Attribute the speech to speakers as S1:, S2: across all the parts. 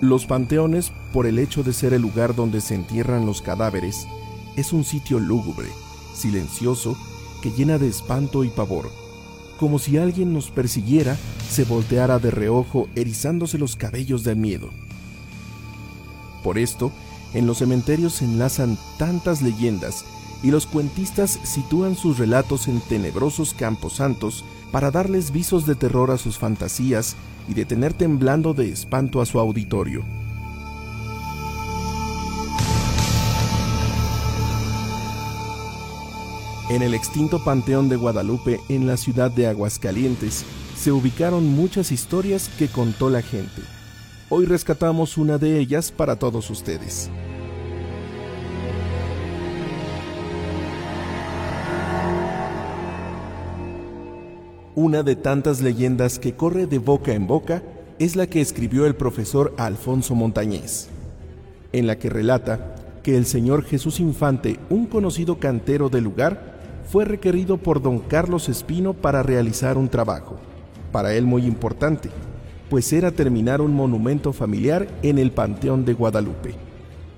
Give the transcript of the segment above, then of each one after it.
S1: Los panteones, por el hecho de ser el lugar donde se entierran los cadáveres, es un sitio lúgubre, silencioso, que llena de espanto y pavor. Como si alguien nos persiguiera, se volteara de reojo erizándose los cabellos del miedo. Por esto, en los cementerios se enlazan tantas leyendas y los cuentistas sitúan sus relatos en tenebrosos campos santos para darles visos de terror a sus fantasías y de tener temblando de espanto a su auditorio. En el extinto Panteón de Guadalupe, en la ciudad de Aguascalientes, se ubicaron muchas historias que contó la gente. Hoy rescatamos una de ellas para todos ustedes. Una de tantas leyendas que corre de boca en boca es la que escribió el profesor Alfonso Montañés, en la que relata que el señor Jesús Infante, un conocido cantero del lugar, fue requerido por don Carlos Espino para realizar un trabajo, para él muy importante, pues era terminar un monumento familiar en el Panteón de Guadalupe,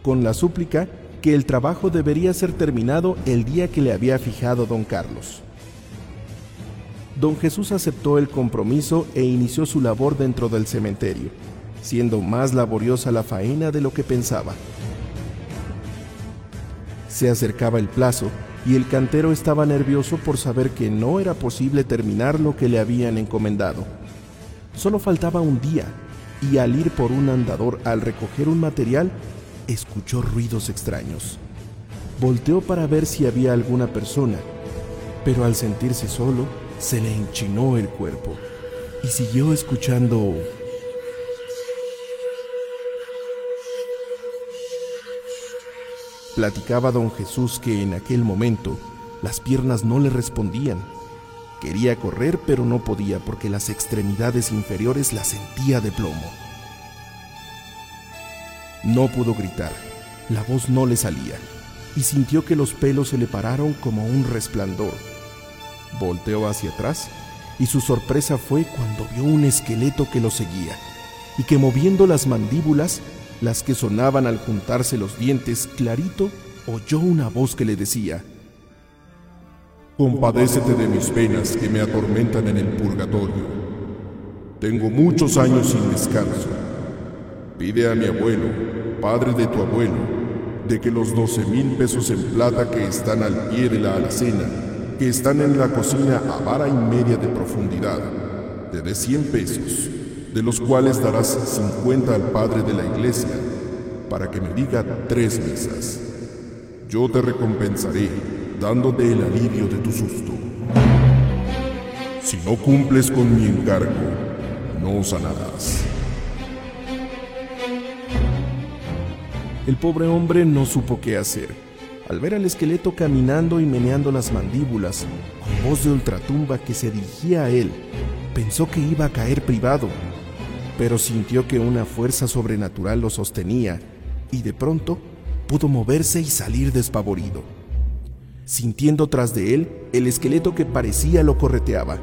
S1: con la súplica que el trabajo debería ser terminado el día que le había fijado don Carlos. Don Jesús aceptó el compromiso e inició su labor dentro del cementerio, siendo más laboriosa la faena de lo que pensaba. Se acercaba el plazo y el cantero estaba nervioso por saber que no era posible terminar lo que le habían encomendado Solo faltaba un día y al ir por un andador al recoger un material, escuchó ruidos extraños. Volteó para ver si había alguna persona, pero al sentirse solo, se le enchinó el cuerpo y siguió escuchando Platicaba don Jesús que en aquel momento las piernas no le respondían Quería correr pero no podía porque las extremidades inferiores las sentía de plomo. No pudo gritar, la voz no le salía y sintió que los pelos se le pararon como un resplandor. Volteó hacia atrás y su sorpresa fue cuando vio un esqueleto que lo seguía y que moviendo las mandíbulas, las que sonaban al juntarse los dientes clarito, oyó una voz que le decía,
S2: Compadécete de mis penas que me atormentan en el purgatorio. Tengo muchos años sin descanso. Pide a mi abuelo, padre de tu abuelo, de que los 12 mil pesos en plata que están al pie de la alacena, que están en la cocina a vara y media de profundidad, te dé 100 pesos, de los cuales darás 50 al padre de la iglesia, para que me diga tres mesas. Yo te recompensaré dándote el alivio de tu susto. Si no cumples con mi encargo, no sanarás.
S1: El pobre hombre no supo qué hacer. Al ver al esqueleto caminando y meneando las mandíbulas, con voz de ultratumba que se dirigía a él, pensó que iba a caer privado, pero sintió que una fuerza sobrenatural lo sostenía y de pronto pudo moverse y salir despavorido sintiendo tras de él el esqueleto que parecía lo correteaba.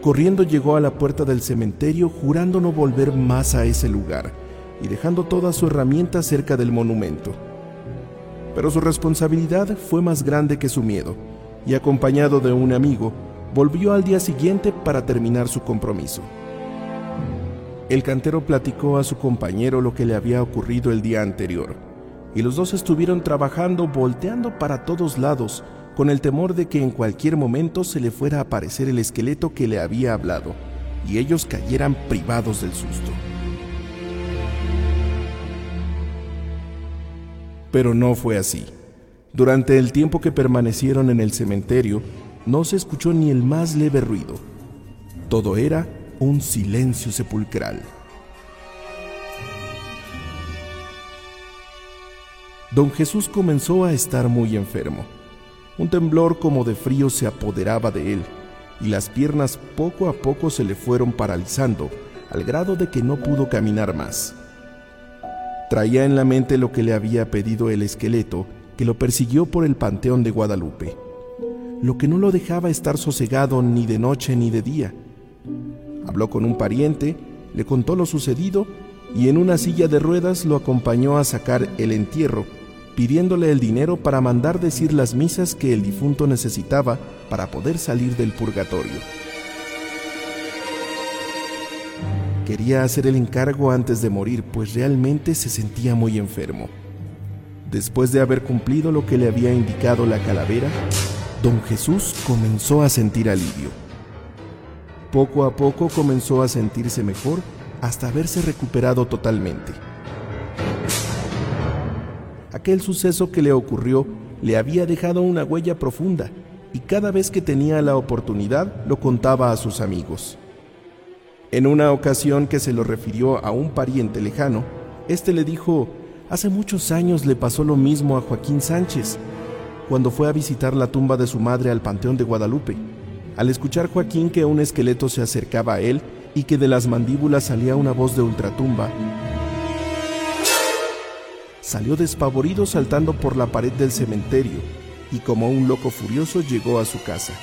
S1: Corriendo llegó a la puerta del cementerio jurando no volver más a ese lugar y dejando toda su herramienta cerca del monumento. Pero su responsabilidad fue más grande que su miedo y acompañado de un amigo, volvió al día siguiente para terminar su compromiso. El cantero platicó a su compañero lo que le había ocurrido el día anterior, y los dos estuvieron trabajando volteando para todos lados, con el temor de que en cualquier momento se le fuera a aparecer el esqueleto que le había hablado, y ellos cayeran privados del susto. Pero no fue así. Durante el tiempo que permanecieron en el cementerio, no se escuchó ni el más leve ruido. Todo era un silencio sepulcral. Don Jesús comenzó a estar muy enfermo. Un temblor como de frío se apoderaba de él y las piernas poco a poco se le fueron paralizando al grado de que no pudo caminar más. Traía en la mente lo que le había pedido el esqueleto que lo persiguió por el Panteón de Guadalupe, lo que no lo dejaba estar sosegado ni de noche ni de día Habló con un pariente, le contó lo sucedido y en una silla de ruedas lo acompañó a sacar el entierro, pidiéndole el dinero para mandar decir las misas que el difunto necesitaba para poder salir del purgatorio. Quería hacer el encargo antes de morir, pues realmente se sentía muy enfermo. Después de haber cumplido lo que le había indicado la calavera, don Jesús comenzó a sentir alivio. Poco a poco comenzó a sentirse mejor hasta haberse recuperado totalmente. Aquel suceso que le ocurrió le había dejado una huella profunda y cada vez que tenía la oportunidad lo contaba a sus amigos. En una ocasión que se lo refirió a un pariente lejano, éste le dijo, hace muchos años le pasó lo mismo a Joaquín Sánchez, cuando fue a visitar la tumba de su madre al Panteón de Guadalupe. Al escuchar Joaquín que un esqueleto se acercaba a él y que de las mandíbulas salía una voz de ultratumba, salió despavorido saltando por la pared del cementerio y como un loco furioso llegó a su casa.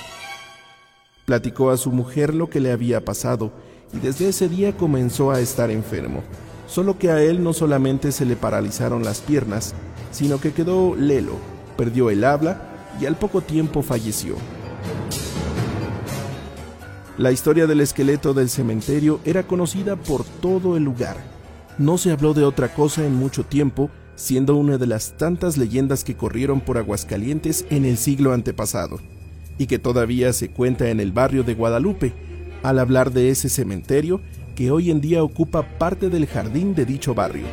S1: Platicó a su mujer lo que le había pasado y desde ese día comenzó a estar enfermo. Solo que a él no solamente se le paralizaron las piernas, sino que quedó lelo, perdió el habla y al poco tiempo falleció. La historia del esqueleto del cementerio era conocida por todo el lugar. No se habló de otra cosa en mucho tiempo, siendo una de las tantas leyendas que corrieron por Aguascalientes en el siglo antepasado, y que todavía se cuenta en el barrio de Guadalupe, al hablar de ese cementerio que hoy en día ocupa parte del jardín de dicho barrio.